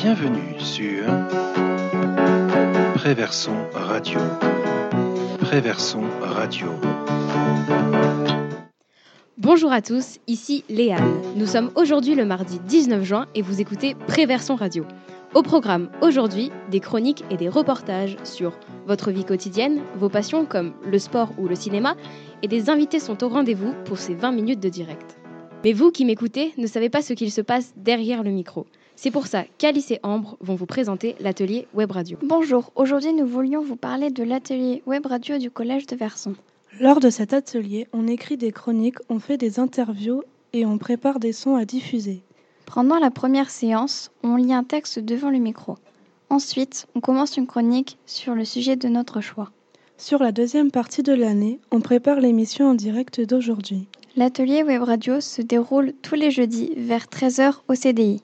Bienvenue sur Préverson Radio. Préverson Radio. Bonjour à tous, ici Léane. Nous sommes aujourd'hui le mardi 19 juin et vous écoutez Préverson Radio. Au programme aujourd'hui, des chroniques et des reportages sur votre vie quotidienne, vos passions comme le sport ou le cinéma, et des invités sont au rendez-vous pour ces 20 minutes de direct. Mais vous qui m'écoutez ne savez pas ce qu'il se passe derrière le micro. C'est pour ça qu'Alice et Ambre vont vous présenter l'atelier Web Radio. Bonjour, aujourd'hui nous voulions vous parler de l'atelier Web Radio du Collège de Verson. Lors de cet atelier, on écrit des chroniques, on fait des interviews et on prépare des sons à diffuser. Pendant la première séance, on lit un texte devant le micro. Ensuite, on commence une chronique sur le sujet de notre choix. Sur la deuxième partie de l'année, on prépare l'émission en direct d'aujourd'hui. L'atelier Web Radio se déroule tous les jeudis vers 13h au CDI.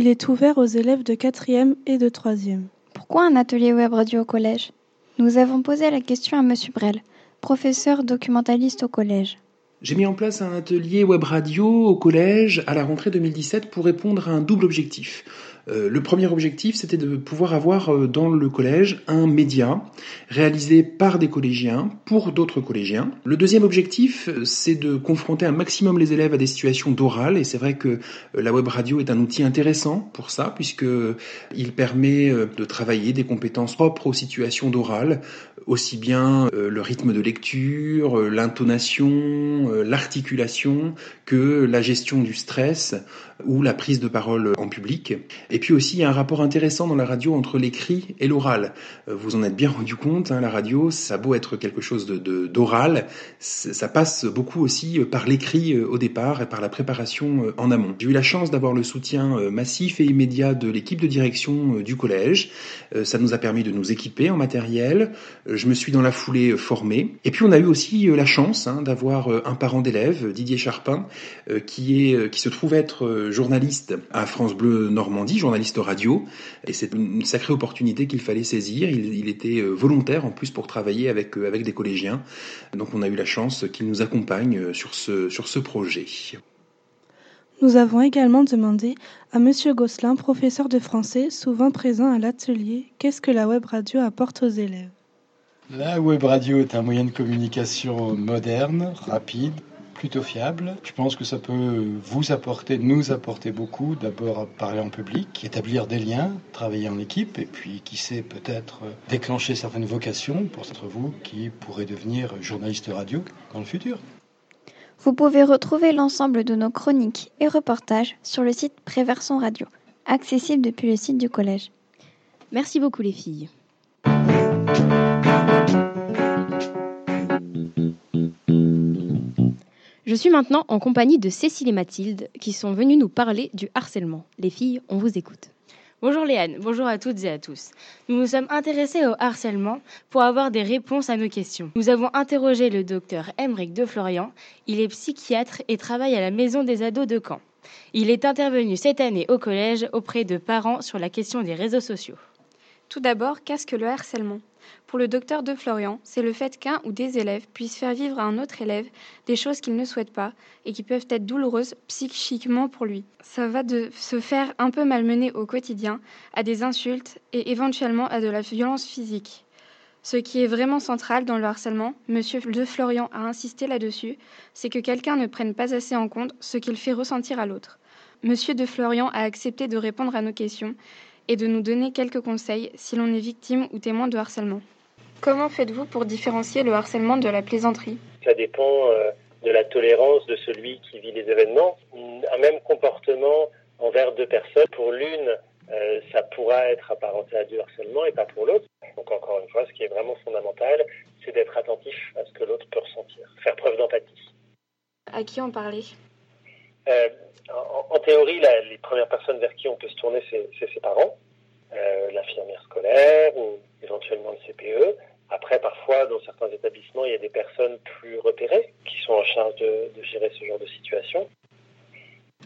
Il est ouvert aux élèves de 4e et de 3e. Pourquoi un atelier web radio au collège? Nous avons posé la question à M. Brel, professeur documentaliste au collège. J'ai mis en place un atelier web radio au collège à la rentrée 2017 pour répondre à un double objectif. Euh, le premier objectif, c'était de pouvoir avoir euh, dans le collège un média réalisé par des collégiens pour d'autres collégiens. Le deuxième objectif, euh, c'est de confronter un maximum les élèves à des situations d'oral. Et c'est vrai que la web radio est un outil intéressant pour ça, puisque il permet de travailler des compétences propres aux situations d'oral, aussi bien le rythme de lecture, l'intonation, l'articulation, que la gestion du stress ou la prise de parole en public. Puis aussi, il y a un rapport intéressant dans la radio entre l'écrit et l'oral. Euh, vous en êtes bien rendu compte, hein, la radio, ça a beau être quelque chose d'oral, ça passe beaucoup aussi euh, par l'écrit euh, au départ et par la préparation en amont. J'ai eu la chance d'avoir le soutien massif et immédiat de l'équipe de direction du collège. Ça nous a permis de nous équiper en matériel. Je me suis dans la foulée formé. Et puis on a eu aussi la chance hein, d'avoir un parent d'élève, Didier Charpin, qui est qui se trouve être journaliste à France Bleu Normandie, journaliste radio, et c'est une sacrée opportunité qu'il fallait saisir. Il, était euh, volontaire en plus pour travailler avec, euh, avec des collégiens, donc on a eu la chance qu'il nous accompagne euh, sur ce, sur ce projet. Nous avons également demandé à Monsieur Gosselin, professeur de français, souvent présent à l'atelier, qu'est-ce que la web radio apporte aux élèves? La web radio est un moyen de communication moderne, rapide, plutôt fiable. Je pense que ça peut vous apporter, nous apporter beaucoup. D'abord à parler en public, établir des liens, travailler en équipe, et puis qui sait peut-être déclencher certaines vocations pour vous qui pourrez devenir journaliste radio dans le futur. Vous pouvez retrouver l'ensemble de nos chroniques et reportages sur le site Préverson Radio, accessible depuis le site du collège. Merci beaucoup les filles. Je suis maintenant en compagnie de Cécile et Mathilde qui sont venues nous parler du harcèlement. Les filles, on vous écoute. Bonjour Léane, bonjour à toutes et à tous. Nous nous sommes intéressés au harcèlement pour avoir des réponses à nos questions. Nous avons interrogé le docteur Emeric de Florian. Il est psychiatre et travaille à la maison des ados de Caen. Il est intervenu cette année au collège auprès de parents sur la question des réseaux sociaux. Tout d'abord, qu'est-ce que le harcèlement? Pour le docteur de Florian, c'est le fait qu'un ou des élèves puissent faire vivre à un autre élève des choses qu'il ne souhaite pas et qui peuvent être douloureuses psychiquement pour lui. Ça va de se faire un peu malmener au quotidien, à des insultes et éventuellement à de la violence physique. Ce qui est vraiment central dans le harcèlement, Monsieur de Florian a insisté là-dessus, c'est que quelqu'un ne prenne pas assez en compte ce qu'il fait ressentir à l'autre. Monsieur de Florian a accepté de répondre à nos questions et de nous donner quelques conseils si l'on est victime ou témoin de harcèlement. Comment faites-vous pour différencier le harcèlement de la plaisanterie? Ça dépend euh, de la tolérance de celui qui vit les événements. Un même comportement envers deux personnes, pour l'une, euh, ça pourra être apparenté à du harcèlement et pas pour l'autre. Donc encore une fois, ce qui est vraiment fondamental, c'est d'être attentif à ce que l'autre peut ressentir, faire preuve d'empathie. À qui en parler? Euh, en, théorie, les premières personnes vers qui on peut se tourner, c'est ses parents, l'infirmière scolaire ou éventuellement le CPE. Après, parfois, dans certains établissements, il y a des personnes plus repérées qui sont en charge de, gérer ce genre de situation.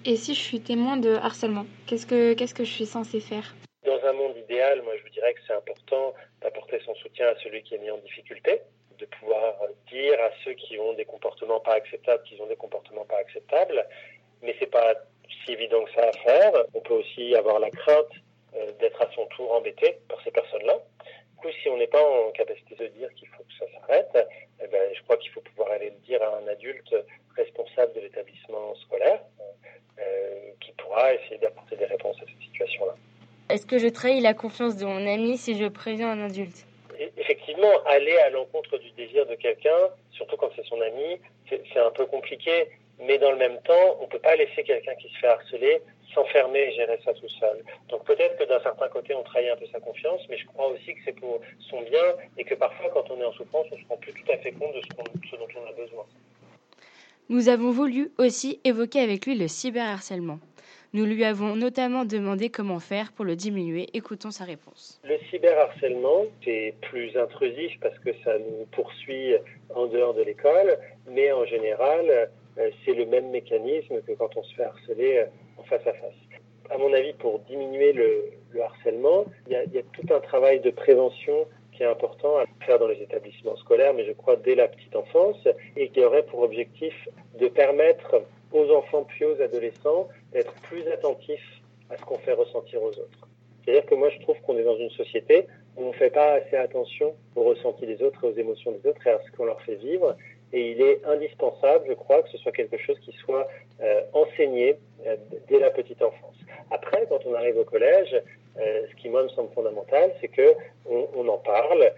Et si je suis témoin de harcèlement, qu'est-ce que, qu'est-ce que je suis censé faire? Dans un monde idéal, moi je vous dirais que c'est important d'apporter son soutien à celui qui est mis en difficulté, de pouvoir dire à ceux qui ont des comportements pas acceptables qu'ils ont des comportements pas acceptables, mais c'est pas si évident que ça à faire. On peut aussi avoir la crainte euh, d'être à son tour embêté par ces personnes-là. Du coup, si on n'est pas en capacité de dire qu'il faut que ça s'arrête, eh ben, je crois qu'il faut pouvoir aller le dire à un adulte responsable de l'établissement scolaire euh, qui pourra essayer d'apporter des réponses à cette situation-là. Est-ce que je trahis la confiance de mon ami si je préviens un adulte? Effectivement, aller à l'encontre du désir de quelqu'un, surtout quand c'est son ami, c'est un peu compliqué. Mais dans le même temps, on ne peut pas laisser quelqu'un qui se fait harceler s'enfermer et gérer ça tout seul. Donc peut-être que d'un certain côté, on trahit un peu sa confiance, mais je crois aussi que c'est pour son bien et que parfois, quand on est en souffrance, on ne se rend plus tout à fait compte de ce, ce dont on a besoin. Nous avons voulu aussi évoquer avec lui le cyberharcèlement. Nous lui avons notamment demandé comment faire pour le diminuer. Écoutons sa réponse. Le cyberharcèlement, c'est plus intrusif parce que ça nous poursuit en dehors de l'école, mais en général, c'est le même mécanisme que quand on se fait harceler euh, en face à face. À mon avis, pour diminuer le, harcèlement, il y, a, il y, a, tout un travail de prévention qui est important à faire dans les établissements scolaires, mais je crois dès la petite enfance, et qui aurait pour objectif de permettre aux enfants puis aux adolescents d'être plus attentifs à ce qu'on fait ressentir aux autres. C'est-à-dire que moi, je trouve qu'on est dans une société où on ne fait pas assez attention aux ressentis des autres et aux émotions des autres et à ce qu'on leur fait vivre. Et il est indispensable, je crois, que ce soit quelque chose qui soit euh, enseigné euh, dès la petite enfance. Après, quand on arrive au collège, euh, ce qui moi me semble fondamental, c'est que on, en parle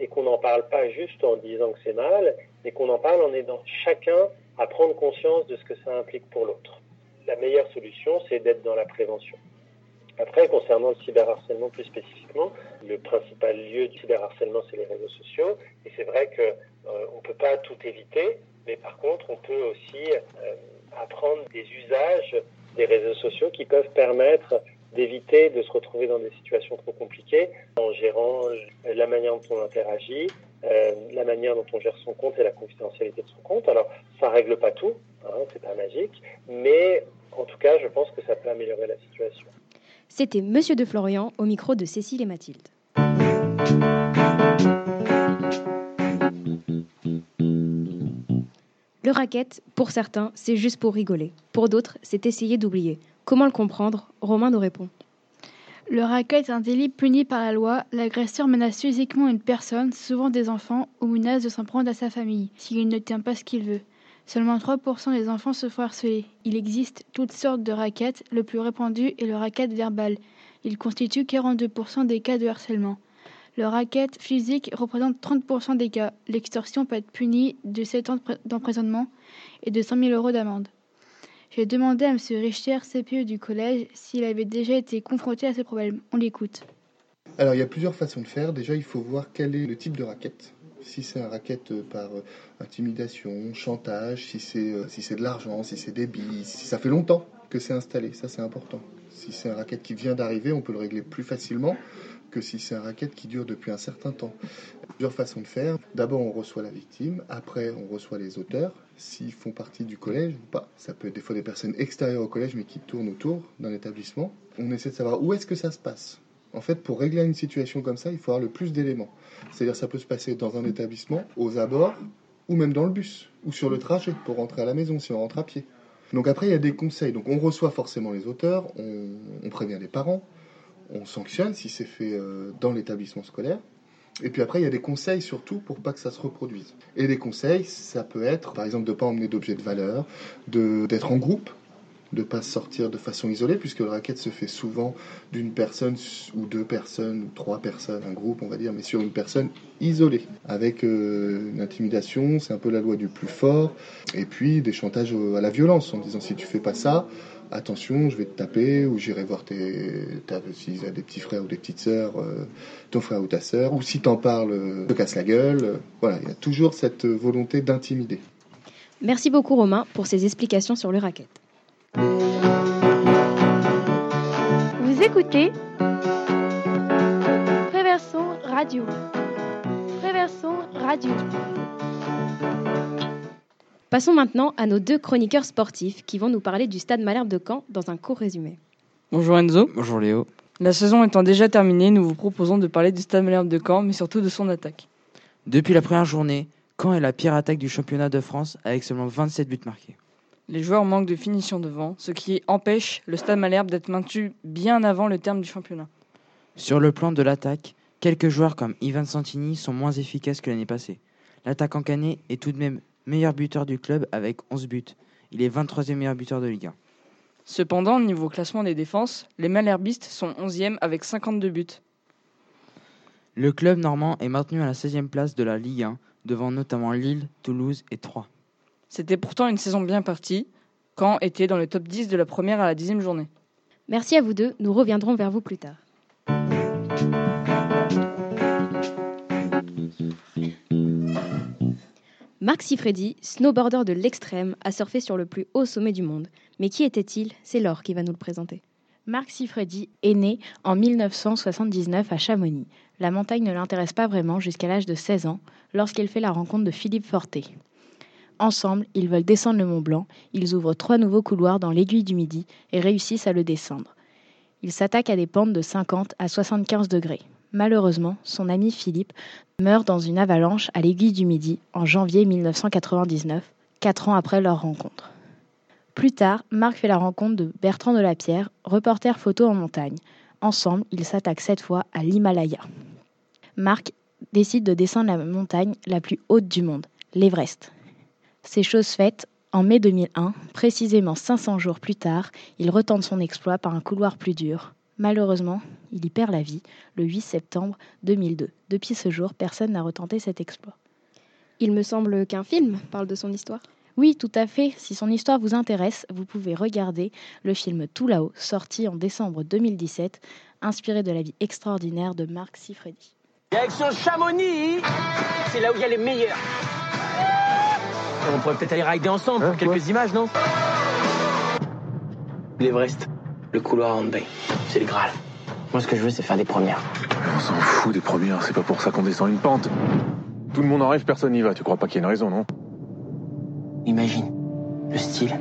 et qu'on n'en parle pas juste en disant que c'est mal, mais qu'on en parle en aidant chacun à prendre conscience de ce que ça implique pour l'autre. La meilleure solution, c'est d'être dans la prévention. Après, concernant le cyberharcèlement plus spécifiquement, le principal lieu du cyberharcèlement, c'est les réseaux sociaux. Et c'est vrai qu'on euh, ne peut pas tout éviter, mais par contre, on peut aussi euh, apprendre des usages des réseaux sociaux qui peuvent permettre d'éviter de se retrouver dans des situations trop compliquées en gérant la manière dont on interagit, euh, la manière dont on gère son compte et la confidentialité de son compte. Alors, ça règle pas tout, hein, c'est pas magique, mais en tout cas, je pense que ça peut améliorer la situation. C'était Monsieur de Florian au micro de Cécile et Mathilde. Le racket, pour certains, c'est juste pour rigoler. Pour d'autres, c'est essayer d'oublier. Comment le comprendre? Romain nous répond. Le racket est un délit puni par la loi. L'agresseur menace physiquement une personne, souvent des enfants, ou menace de s'en prendre à sa famille, s'il ne tient pas ce qu'il veut. Seulement 3% des enfants se font harceler. Il existe toutes sortes de raquettes. Le plus répandu est le racket verbal. Il constitue 42% des cas de harcèlement. Le racket physique représente 30% des cas. L'extorsion peut être punie de 7 ans d'emprisonnement et de 100 000 euros d'amende. J'ai demandé à M. Richter, CPE du collège, s'il avait déjà été confronté à ce problème. On l'écoute. Alors, il y a plusieurs façons de faire. Déjà, il faut voir quel est le type de raquette si c'est un racket euh, par euh, intimidation, chantage, si c'est euh, si c'est de l'argent, si c'est des billes, si ça fait longtemps que c'est installé, ça c'est important. Si c'est un racket qui vient d'arriver, on peut le régler plus facilement que si c'est un racket qui dure depuis un certain temps. Plusieurs façons de faire. D'abord, on reçoit la victime, après, on reçoit les auteurs, s'ils font partie du collège ou pas. Ça peut être des fois des personnes extérieures au collège, mais qui tournent autour d'un établissement. On essaie de savoir où est-ce que ça se passe. En fait, pour régler une situation comme ça, il faut avoir le plus d'éléments. C'est-à-dire, ça peut se passer dans un établissement, aux abords, ou même dans le bus, ou sur le trajet pour rentrer à la maison si on rentre à pied. Donc après, il y a des conseils. Donc on reçoit forcément les auteurs, on, prévient les parents, on sanctionne si c'est fait euh, dans l'établissement scolaire. Et puis après, il y a des conseils surtout pour pas que ça se reproduise. Et les conseils, ça peut être, par exemple, de ne pas emmener d'objets de valeur, d'être en groupe, de ne pas sortir de façon isolée, puisque le racket se fait souvent d'une personne ou deux personnes ou trois personnes, un groupe on va dire, mais sur une personne isolée, avec euh, l'intimidation, c'est un peu la loi du plus fort, et puis des chantages à la violence, en disant si tu fais pas ça, attention, je vais te taper, ou j'irai voir tes, s'il a des petits frères ou des petites sœurs, euh, ton frère ou ta sœur, ou si t'en parles, euh, te casse la gueule. Voilà, il y a toujours cette volonté d'intimider. Merci beaucoup Romain pour ces explications sur le racket. Vous écoutez Préverson Radio. Préverson Radio. Passons maintenant à nos deux chroniqueurs sportifs qui vont nous parler du Stade Malherbe de Caen dans un court résumé. Bonjour Enzo. Bonjour Léo. La saison étant déjà terminée, nous vous proposons de parler du Stade Malherbe de Caen, mais surtout de son attaque. Depuis la première journée, Caen est la pire attaque du championnat de France avec seulement 27 buts marqués. Les joueurs manquent de finition devant, ce qui empêche le Stade Malherbe d'être maintenu bien avant le terme du championnat. Sur le plan de l'attaque, quelques joueurs comme Ivan Santini sont moins efficaces que l'année passée. L'attaquant canet est tout de même meilleur buteur du club avec 11 buts. Il est 23e meilleur buteur de Ligue 1. Cependant, niveau classement des défenses, les Malherbistes sont 11e avec 52 buts. Le club normand est maintenu à la 16e place de la Ligue 1, devant notamment Lille, Toulouse et Troyes. C'était pourtant une saison bien partie. Caen était dans le top 10 de la première à la dixième journée. Merci à vous deux, nous reviendrons vers vous plus tard. Marc Sifredi, snowboarder de l'extrême, a surfé sur le plus haut sommet du monde. Mais qui était-il? C'est Laure qui va nous le présenter. Marc Sifredi est né en 1979 à Chamonix. La montagne ne l'intéresse pas vraiment jusqu'à l'âge de 16 ans, lorsqu'il fait la rencontre de Philippe Forté. Ensemble, ils veulent descendre le Mont Blanc. Ils ouvrent trois nouveaux couloirs dans l'aiguille du Midi et réussissent à le descendre. Ils s'attaquent à des pentes de 50 à 75 degrés. Malheureusement, son ami Philippe meurt dans une avalanche à l'aiguille du Midi en janvier 1999, quatre ans après leur rencontre. Plus tard, Marc fait la rencontre de Bertrand Delapierre, reporter photo en montagne. Ensemble, ils s'attaquent cette fois à l'Himalaya. Marc décide de descendre la montagne la plus haute du monde, l'Everest. C'est chose faite. En mai 2001, précisément 500 jours plus tard, il retente son exploit par un couloir plus dur. Malheureusement, il y perd la vie le 8 septembre 2002. Depuis ce jour, personne n'a retenté cet exploit. Il me semble qu'un film parle de son histoire. Oui, tout à fait. Si son histoire vous intéresse, vous pouvez regarder le film Tout là-haut, sorti en décembre 2017, inspiré de la vie extraordinaire de Marc Sifredi. Direction Chamonix, c'est là où il y a les meilleurs. On pourrait peut-être aller rider ensemble pour quelques images, non L'Everest, le couloir en Bay, c'est le Graal. Moi, ce que je veux, c'est faire des premières. On s'en fout des premières, c'est pas pour ça qu'on descend une pente. Tout le monde en rêve, personne n'y va. Tu crois pas qu'il y a une raison, non Imagine, le style.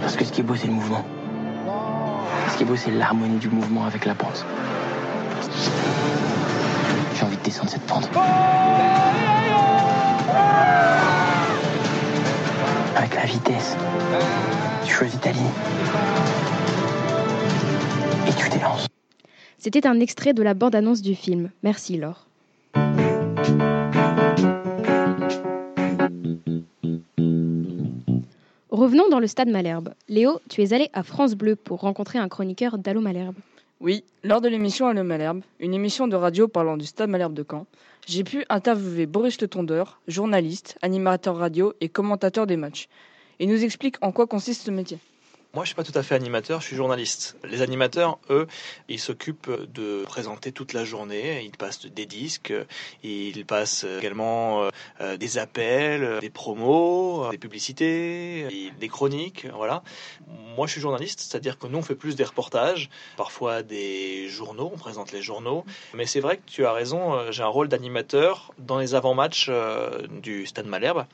Parce que ce qui est beau, c'est le mouvement. Ce qui est beau, c'est l'harmonie du mouvement avec la pente. J'ai envie de descendre cette pente. La vitesse. Tu choisis ta ligne. Et tu t'élances. C'était un extrait de la bande-annonce du film. Merci Laure. Revenons dans le stade Malherbe. Léo, tu es allé à France Bleu pour rencontrer un chroniqueur d'Allo Malherbe. Oui, lors de l'émission Allo Malherbe, une émission de radio parlant du stade Malherbe de Caen, j'ai pu interviewer Boris Le Tondeur, journaliste, animateur radio et commentateur des matchs. Il nous explique en quoi consiste ce métier. Moi, je suis pas tout à fait animateur, je suis journaliste. Les animateurs, eux, ils s'occupent de présenter toute la journée. Ils passent des disques, ils passent également euh, des appels, des promos, des publicités, des chroniques, voilà. Moi, je suis journaliste, c'est-à-dire que nous, on fait plus des reportages, parfois des journaux, on présente les journaux. Mais c'est vrai que tu as raison, euh, j'ai un rôle d'animateur dans les avant-matchs euh, du Stade Malherbe.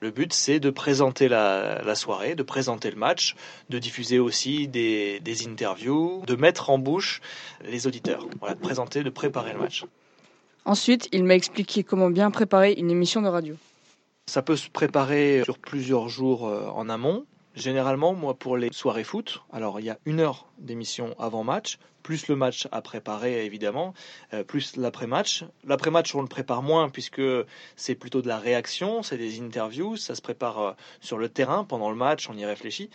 Le but, c'est de présenter la, la, soirée, de présenter le match, de diffuser aussi des, des, interviews, de mettre en bouche les auditeurs. Voilà, de présenter, de préparer le match. Ensuite, il m'a expliqué comment bien préparer une émission de radio. Ça peut se préparer sur plusieurs jours en amont. Généralement, moi, pour les soirées foot, alors il y a une heure d'émission avant match, plus le match à préparer évidemment, euh, plus l'après-match. L'après-match, on le prépare moins puisque c'est plutôt de la réaction, c'est des interviews, ça se prépare euh, sur le terrain pendant le match, on y réfléchit.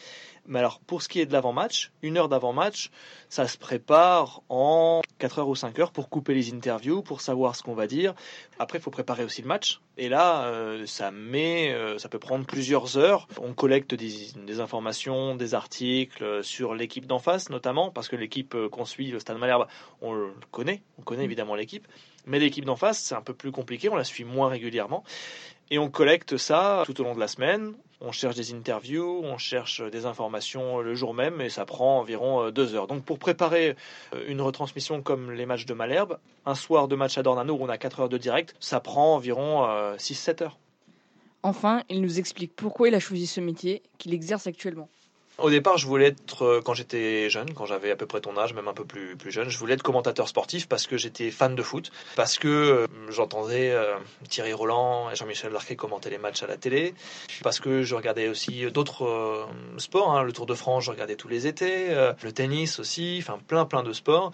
Mais alors, pour ce qui est de l'avant-match, une heure d'avant-match, ça se prépare en 4 heures ou 5 heures pour couper les interviews, pour savoir ce qu'on va dire. Après, il faut préparer aussi le match. Et là, euh, ça met, ça peut prendre plusieurs heures. On collecte des, des informations, des articles sur l'équipe d'en face, notamment, parce que l'équipe euh, qu'on suit, le Stade Malherbe, on le connaît. On connaît évidemment l'équipe. Mais l'équipe d'en face, c'est un peu plus compliqué. On la suit moins régulièrement. Et on collecte ça tout au long de la semaine. On cherche des interviews, on cherche des informations le jour même et ça prend environ deux heures. Donc pour préparer une retransmission comme les matchs de Malherbe, un soir de match à Dornano où on a 4 heures de direct, ça prend environ 6-7 heures. Enfin, il nous explique pourquoi il a choisi ce métier qu'il exerce actuellement. Au départ, je voulais être, quand j'étais jeune, quand j'avais à peu près ton âge, même un peu plus, plus jeune, je voulais être commentateur sportif parce que j'étais fan de foot, parce que euh, j'entendais euh, Thierry Roland et Jean-Michel Larquet commenter les matchs à la télé, parce que je regardais aussi d'autres euh, sports, hein, le Tour de France, je regardais tous les étés, le tennis aussi, enfin plein plein de sports.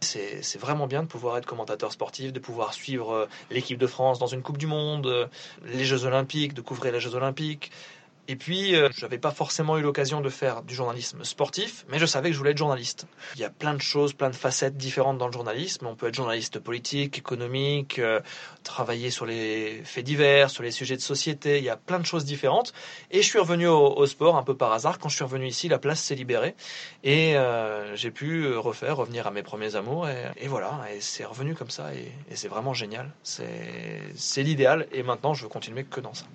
C'est vraiment bien de pouvoir être commentateur sportif, de pouvoir suivre euh, l'équipe de France dans une Coupe du Monde, euh, les Jeux Olympiques, de couvrir les Jeux Olympiques. Et puis, euh, je n'avais pas forcément eu l'occasion de faire du journalisme sportif, mais je savais que je voulais être journaliste. Il y a plein de choses, plein de facettes différentes dans le journalisme. On peut être journaliste politique, économique, euh, travailler sur les faits divers, sur les sujets de société. Il y a plein de choses différentes. Et je suis revenu au, au sport un peu par hasard. Quand je suis revenu ici, la place s'est libérée. Et euh, j'ai pu refaire, revenir à mes premiers amours. Et, voilà, et c'est revenu comme ça. Et, et c'est vraiment génial. C'est l'idéal. Et maintenant, je veux continuer que dans ça.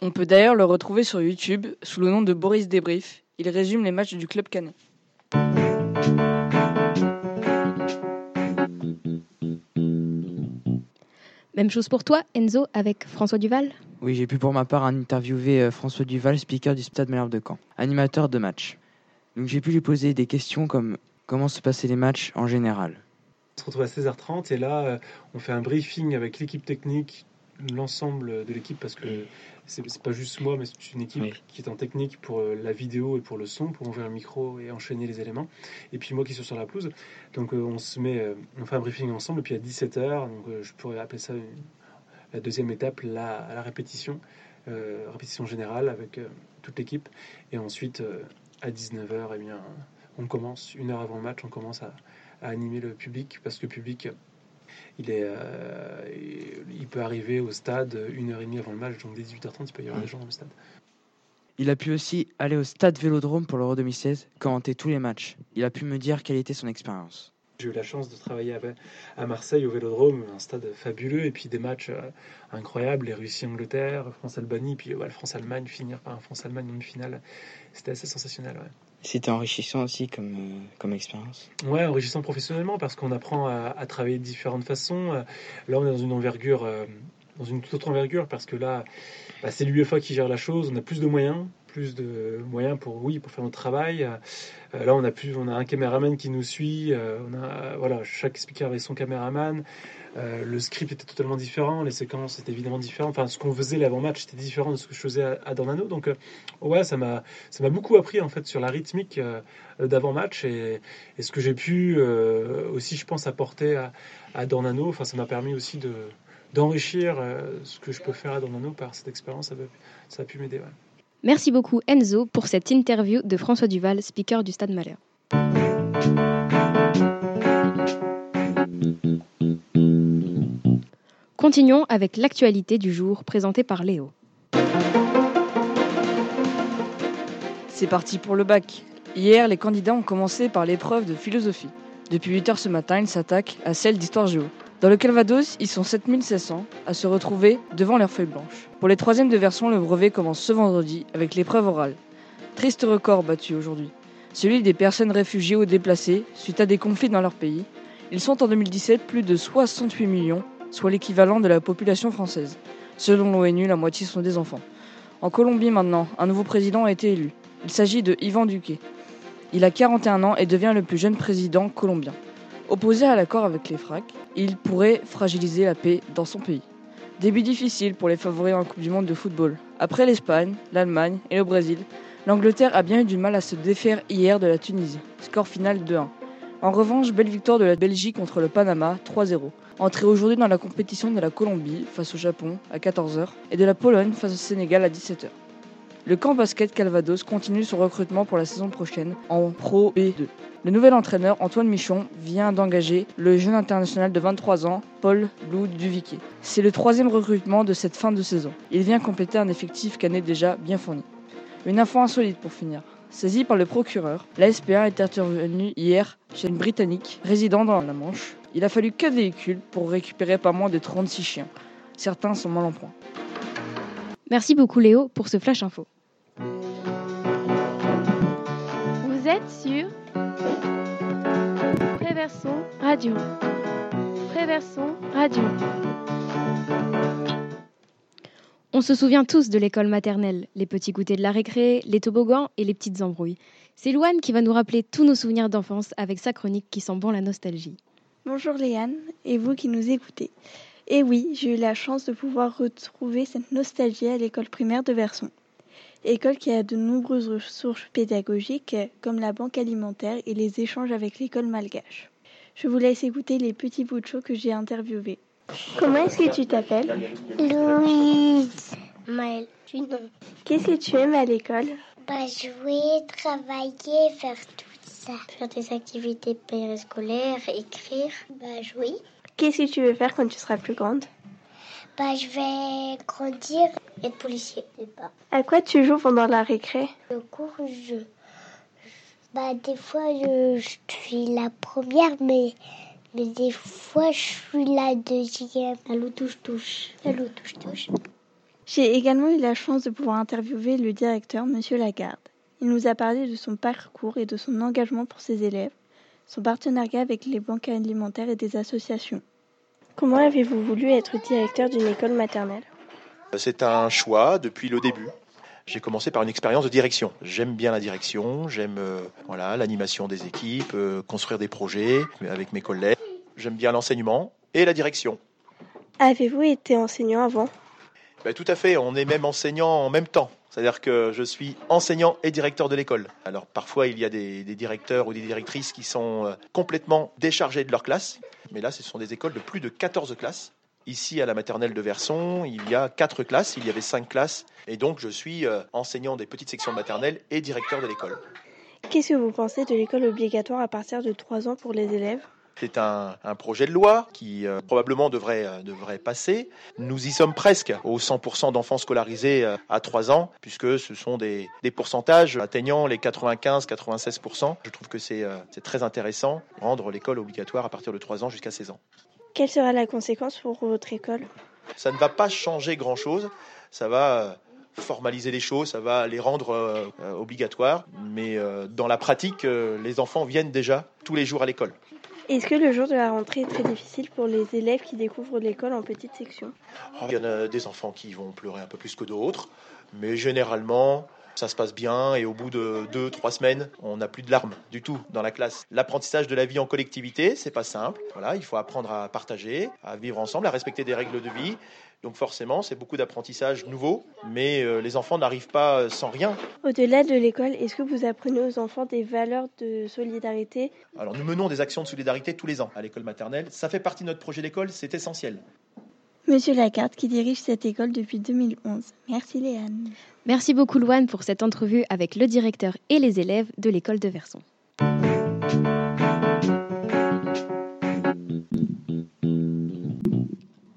On peut d'ailleurs le retrouver sur YouTube sous le nom de Boris Débrief. Il résume les matchs du club canet. Même chose pour toi, Enzo, avec François Duval? Oui, j'ai pu pour ma part interviewer euh, François Duval, speaker du Stade Malherbe de Caen, animateur de match. Donc j'ai pu lui poser des questions comme comment se passaient les matchs en général? On se retrouve à 16h30 et là, euh, on fait un briefing avec l'équipe technique, l'ensemble de l'équipe, parce que c'est c'est pas juste moi, mais c'est une équipe Oui. qui est en technique pour euh, la vidéo et pour le son, pour ouvrir le micro et enchaîner les éléments. Et puis moi qui suis sur la pelouse. Donc euh, on se met, euh, on fait un briefing ensemble, et puis à 17h, donc je pourrais appeler ça une- la deuxième étape, la, la répétition, euh, répétition générale avec euh, toute l'équipe. Et ensuite, euh, à 19h, eh bien, on commence, une heure avant le match, on commence à, à animer le public, parce que le public, il, est, euh, il peut arriver au stade une heure et demie avant le match, donc dès 18h30, il peut y avoir des gens dans le stade. Il a pu aussi aller au stade Vélodrome pour l'Euro 2016, commenter tous les matchs. Il a pu me dire quelle était son expérience. J'ai eu la chance de travailler à, Marseille au Vélodrome, un stade fabuleux, et puis des matchs euh, incroyables, les Russie-Angleterre, France-Albanie, puis le France-Allemagne, finir par un France-Allemagne en finale, c'était assez sensationnel. Ouais. C'était enrichissant aussi comme, euh, comme expérience. Ouais, enrichissant professionnellement parce qu'on apprend à, travailler de différentes façons. Euh, Là, on est dans une envergure, euh, dans une toute autre envergure parce que là, bah, c'est l'UEFA qui gère la chose. On a plus de moyens, plus de moyens pour oui pour faire notre travail. Là, on a plus, on a un caméraman qui nous suit. on a voilà, chaque speaker avait son caméraman. Euh, le script était totalement différent, les séquences étaient évidemment différentes. Enfin, ce qu'on faisait l'avant-match était différent de ce que je faisais à, à Dornano. Donc, euh, ouais, ça m'a, ça m'a beaucoup appris en fait sur la rythmique euh, d'avant-match et, ce que j'ai pu euh, aussi, je pense, apporter à, à Dornano. Enfin, ça m'a permis aussi de d'enrichir ce que je peux faire à Dornano par cette expérience. Ça, a pu m'aider. Merci beaucoup Enzo pour cette interview de François Duval, speaker du Stade Malherbe. Continuons avec l'actualité du jour présentée par Léo. C'est parti pour le bac. Hier, les candidats ont commencé par l'épreuve de philosophie. Depuis 8 heures ce matin, ils s'attaquent à celle d'histoire géo. Dans le Calvados, ils sont 7600 à se retrouver devant leurs feuilles blanches. Pour les troisièmes de version, le brevet commence ce vendredi avec l'épreuve orale. Triste record battu aujourd'hui. Celui des personnes réfugiées ou déplacées suite à des conflits dans leur pays. Ils sont en 2017 plus de 68 millions, soit l'équivalent de la population française. Selon l'ONU, la moitié sont des enfants. En Colombie maintenant, un nouveau président a été élu. Il s'agit de Ivan Duque. Il a 41 ans et devient le plus jeune président colombien. Opposé à l'accord avec les FRAC, il pourrait fragiliser la paix dans son pays. Début difficile pour les favoris en Coupe du Monde de football. Après l'Espagne, l'Allemagne et le Brésil, l'Angleterre a bien eu du mal à se défaire hier de la Tunisie. Score final 2-1. En revanche, belle victoire de la Belgique contre le Panama 3-0. Entrée aujourd'hui dans la compétition de la Colombie face au Japon à 14h et de la Pologne face au Sénégal à 17h. Le camp basket Calvados continue son recrutement pour la saison prochaine en Pro B2. Le nouvel entraîneur Antoine Michon vient d'engager le jeune international de 23 ans, Paul Lou Duviquet. C'est le troisième recrutement de cette fin de saison. Il vient compléter un effectif canet déjà bien fourni. Une info insolite pour finir. Saisi par le procureur, la SPA est intervenue hier chez une Britannique résidant dans la Manche. Il a fallu 4 véhicules pour récupérer pas moins de 36 chiens. Certains sont mal en point. Merci beaucoup Léo pour ce flash info. Vous êtes sur Préverson Radio. Préverson Radio. On se souvient tous de l'école maternelle, les petits goûters de la récré, les toboggans et les petites embrouilles. C'est Louane qui va nous rappeler tous nos souvenirs d'enfance avec sa chronique qui sent bon la nostalgie. Bonjour Léane et vous qui nous écoutez. Et oui, j'ai eu la chance de pouvoir retrouver cette nostalgie à l'école primaire de Verson. École qui a de nombreuses ressources pédagogiques comme la banque alimentaire et les échanges avec l'école malgache. Je vous laisse écouter les petits bouts de show que j'ai interviewés. Comment est-ce que tu t'appelles? Louise. Maëlle, tu non. Qu'est-ce que tu aimes à l'école? Bah, jouer, travailler, faire tout ça. Faire des activités périscolaires, écrire. Bah, jouer. Qu'est-ce que tu veux faire quand tu seras plus grande? Bah, je vais grandir, être policier. Pas. À quoi tu joues pendant la récré? Le cours, je. Bah, des fois, je, je suis la première, mais. Mais des fois, je suis la deuxième. Allô, touche-touche. Allô, touche-touche. J'ai également eu la chance de pouvoir interviewer le directeur, Monsieur Lagarde. Il nous a parlé de son parcours et de son engagement pour ses élèves, son partenariat avec les banques alimentaires et des associations. Comment avez-vous voulu être directeur d'une école maternelle? C'est un choix depuis le début. J'ai commencé par une expérience de direction. J'aime bien la direction, j'aime euh, voilà l'animation des équipes, euh, construire des projets avec mes collègues. J'aime bien l'enseignement et la direction. Avez-vous été enseignant avant? Ben, tout à fait, on est même enseignant en même temps. C'est-à-dire que je suis enseignant et directeur de l'école. Alors parfois il y a des, directeurs ou des directrices qui sont euh, complètement déchargés de leur classe, mais là ce sont des écoles de plus de 14 classes. Ici, à la maternelle de Verson, il y a quatre classes, il y avait cinq classes, et donc je suis euh, enseignant des petites sections maternelles et directeur de l'école. Qu'est-ce que vous pensez de l'école obligatoire à partir de 3 ans pour les élèves? C'est un, un projet de loi qui euh, probablement devrait, euh, devrait passer. Nous y sommes presque aux 100% d'enfants scolarisés euh, à 3 ans, puisque ce sont des, des pourcentages atteignant les 95-96%. Je trouve que c'est très intéressant, rendre l'école obligatoire à partir de 3 ans jusqu'à 16 ans. Quelle sera la conséquence pour votre école? Ça ne va pas changer grand-chose, ça va formaliser les choses, ça va les rendre euh, euh, obligatoires, mais euh, dans la pratique, les enfants viennent déjà tous les jours à l'école. Est-ce que le jour de la rentrée est très difficile pour les élèves qui découvrent l'école en petite section? Il y en a des enfants qui vont pleurer un peu plus que d'autres, mais généralement, ça se passe bien et au bout de deux, trois semaines, on n'a plus de larmes du tout dans la classe. L'apprentissage de la vie en collectivité, c'est pas simple. Voilà, il faut apprendre à partager, à vivre ensemble, à respecter des règles de vie. Donc forcément, c'est beaucoup d'apprentissage nouveau, mais euh, les enfants n'arrivent pas euh, sans rien. Au-delà de l'école, est-ce que vous apprenez aux enfants des valeurs de solidarité? Alors nous menons des actions de solidarité tous les ans à l'école maternelle. Ça fait partie de notre projet d'école, c'est essentiel. Monsieur Lagarde qui dirige cette école depuis 2011. Merci Léane. Merci beaucoup Louane pour cette entrevue avec le directeur et les élèves de l'école de Verson.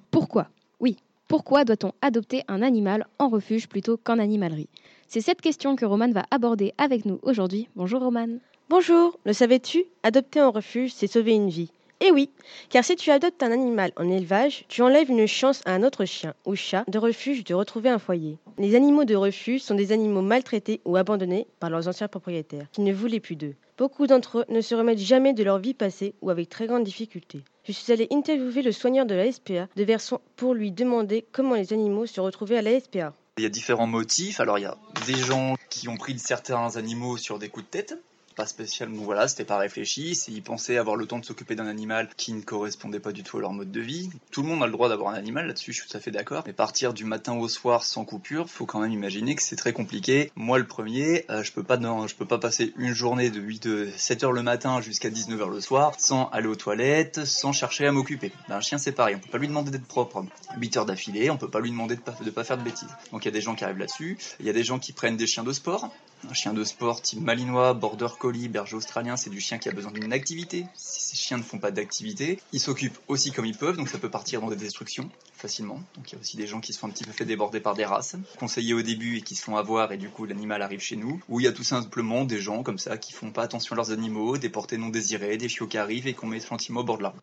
Pourquoi? Oui, pourquoi doit-on adopter un animal en refuge plutôt qu'en animalerie? C'est cette question que Romane va aborder avec nous aujourd'hui. Bonjour Romane. Bonjour, le savais-tu? Adopter en refuge, c'est sauver une vie. Eh oui, car si tu adoptes un animal en élevage, tu enlèves une chance à un autre chien ou chat de refuge de retrouver un foyer. Les animaux de refuge sont des animaux maltraités ou abandonnés par leurs anciens propriétaires, qui ne voulaient plus d'eux. Beaucoup d'entre eux ne se remettent jamais de leur vie passée ou avec très grande difficulté. Je suis allée interviewer le soigneur de la SPA de Verson pour lui demander comment les animaux se retrouvaient à la SPA. Il y a différents motifs. Alors, il y a des gens qui ont pris certains animaux sur des coups de tête. Pas spécialement, voilà, c'était pas réfléchi. Ils pensaient avoir le temps de s'occuper d'un animal qui ne correspondait pas du tout à leur mode de vie. Tout le monde a le droit d'avoir un animal, là-dessus je suis tout à fait d'accord. Mais partir du matin au soir sans coupure, faut quand même imaginer que c'est très compliqué. Moi, le premier, euh, je peux pas, non, je peux pas passer une journée de 8, de 7 heures le matin jusqu'à 19 heures le soir sans aller aux toilettes, sans chercher à m'occuper. Ben, un chien, c'est pareil. On peut pas lui demander d'être propre 8 heures d'affilée. On peut pas lui demander de de pas faire de bêtises. Donc il y a des gens qui arrivent là-dessus. Il y a des gens qui prennent des chiens de sport. Un chien de sport type malinois, border collie, berger australien, c'est du chien qui a besoin d'une activité. Si ces chiens ne font pas d'activité, ils s'occupent aussi comme ils peuvent, donc ça peut partir dans des destructions facilement. Donc il y a aussi des gens qui se font un petit peu fait déborder par des races, conseillés au début et qui se font avoir et du coup l'animal arrive chez nous. Ou il y a tout simplement des gens comme ça qui font pas attention à leurs animaux, des portées non désirées, des chiots qui arrivent et qu'on met gentiment au bord de la rue.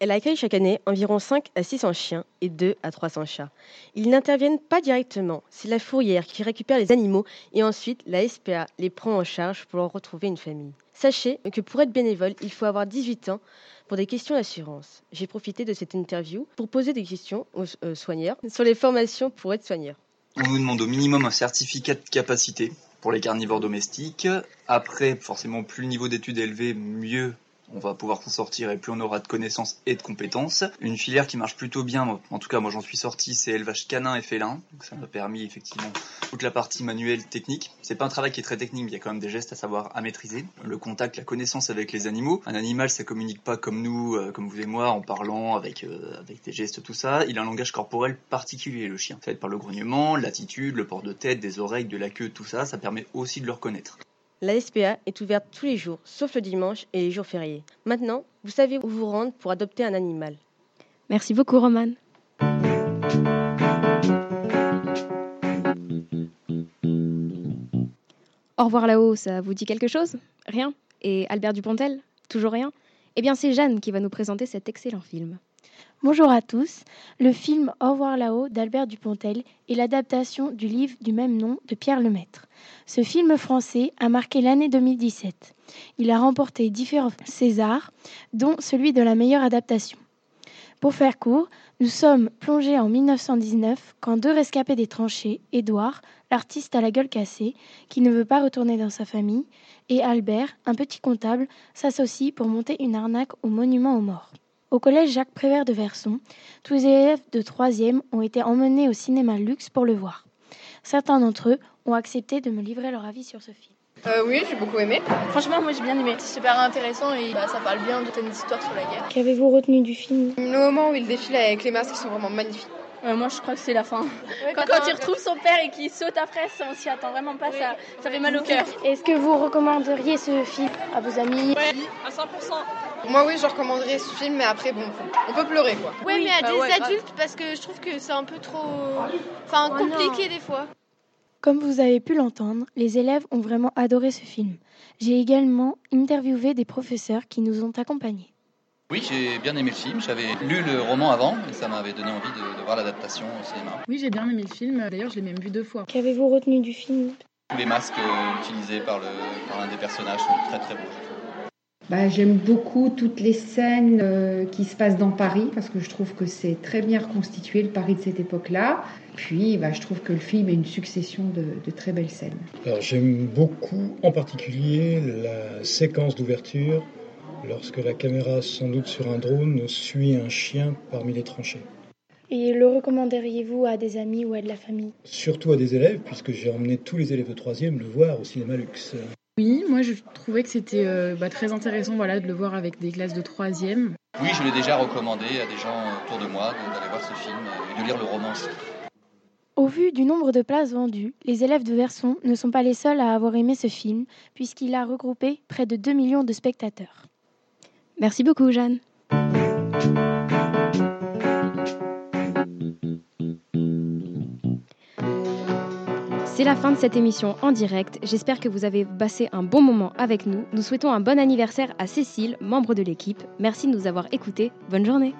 Elle accueille chaque année environ 5 à 600 chiens et 2 à 300 chats. Ils n'interviennent pas directement, c'est la fourrière qui récupère les animaux et ensuite la SPA les prend en charge pour leur retrouver une famille. Sachez que pour être bénévole, il faut avoir 18 ans pour des questions d'assurance. J'ai profité de cette interview pour poser des questions aux euh, soigneurs sur les formations pour être soigneur. On nous demande au minimum un certificat de capacité pour les carnivores domestiques. Après, forcément, plus le niveau d'études est élevé, mieux on va pouvoir s'en sortir et plus on aura de connaissances et de compétences. Une filière qui marche plutôt bien, en tout cas moi j'en suis sorti, c'est élevage canin et félin. Ça m'a permis effectivement toute la partie manuelle technique. C'est pas un travail qui est très technique, il y a quand même des gestes à savoir à maîtriser. Le contact, la connaissance avec les animaux. Un animal ça communique pas comme nous, euh, comme vous et moi, en parlant avec, euh, avec des gestes, tout ça. Il a un langage corporel particulier le chien. Ça va être par le grognement, l'attitude, le port de tête, des oreilles, de la queue, tout ça, ça permet aussi de le reconnaître. La SPA est ouverte tous les jours, sauf le dimanche et les jours fériés. Maintenant, vous savez où vous rendre pour adopter un animal. Merci beaucoup, Roman. Au revoir là-haut, ça vous dit quelque chose? Rien? Et Albert Dupontel? Toujours rien? Eh bien, c'est Jeanne qui va nous présenter cet excellent film. Bonjour à tous. Le film Au revoir là-haut d'Albert Dupontel est l'adaptation du livre du même nom de Pierre Lemaître. Ce film français a marqué l'année 2017. Il a remporté différents Césars, dont celui de la meilleure adaptation. Pour faire court, nous sommes plongés en 1919 quand deux rescapés des tranchées, Édouard, l'artiste à la gueule cassée, qui ne veut pas retourner dans sa famille, et Albert, un petit comptable, s'associent pour monter une arnaque au monument aux morts. Au collège Jacques Prévert de Verson, tous les élèves de 3e ont été emmenés au cinéma Luxe pour le voir. Certains d'entre eux ont accepté de me livrer leur avis sur ce film. Euh, oui, j'ai beaucoup aimé. Franchement, moi j'ai bien aimé. C'est super intéressant et bah, ça parle bien de une histoire sur la guerre. Qu'avez-vous retenu du film? Le moment où il défile avec les masques qui sont vraiment magnifiques. Euh, moi, je crois que c'est la fin. quand, il retrouve son père et qu'il saute après, ça, on s'y attend vraiment pas. Ça, ça fait mal au cœur. Est-ce que vous recommanderiez ce film à vos amis Oui, à 100%. Moi, oui, je recommanderais ce film, mais après, bon, on peut pleurer quoi. Oui, mais à bah des ouais, adultes, parce que je trouve que c'est un peu trop. Enfin, Oh compliqué des fois. Comme vous avez pu l'entendre, les élèves ont vraiment adoré ce film. J'ai également interviewé des professeurs qui nous ont accompagnés. Oui, j'ai bien aimé le film. J'avais lu le roman avant et ça m'avait donné envie de, de voir l'adaptation au cinéma. Oui, j'ai bien aimé le film. D'ailleurs, je l'ai même vu deux fois. Qu'avez-vous retenu du film? Tous les masques euh, utilisés par l'un des personnages sont très très beaux. je trouve. Bah, J'aime beaucoup toutes les scènes euh, qui se passent dans Paris parce que je trouve que c'est très bien reconstitué le Paris de cette époque-là. Puis bah, je trouve que le film est une succession de, de très belles scènes. J'aime beaucoup en particulier la séquence d'ouverture lorsque la caméra, sans doute sur un drone, suit un chien parmi les tranchées. Et le recommanderiez-vous à des amis ou à de la famille? Surtout à des élèves, puisque j'ai emmené tous les élèves de 3e le voir au cinéma luxe. Oui, moi je trouvais que c'était euh, bah, très intéressant voilà, de le voir avec des classes de troisième. Oui, je l'ai déjà recommandé à des gens autour de moi d'aller voir ce film et de lire le roman aussi. Au vu du nombre de places vendues, les élèves de Verson ne sont pas les seuls à avoir aimé ce film, puisqu'il a regroupé près de 2 millions de spectateurs. Merci beaucoup, Jeanne. C'est la fin de cette émission en direct. J'espère que vous avez passé un bon moment avec nous. Nous souhaitons un bon anniversaire à Cécile, membre de l'équipe. Merci de nous avoir écoutés. Bonne journée.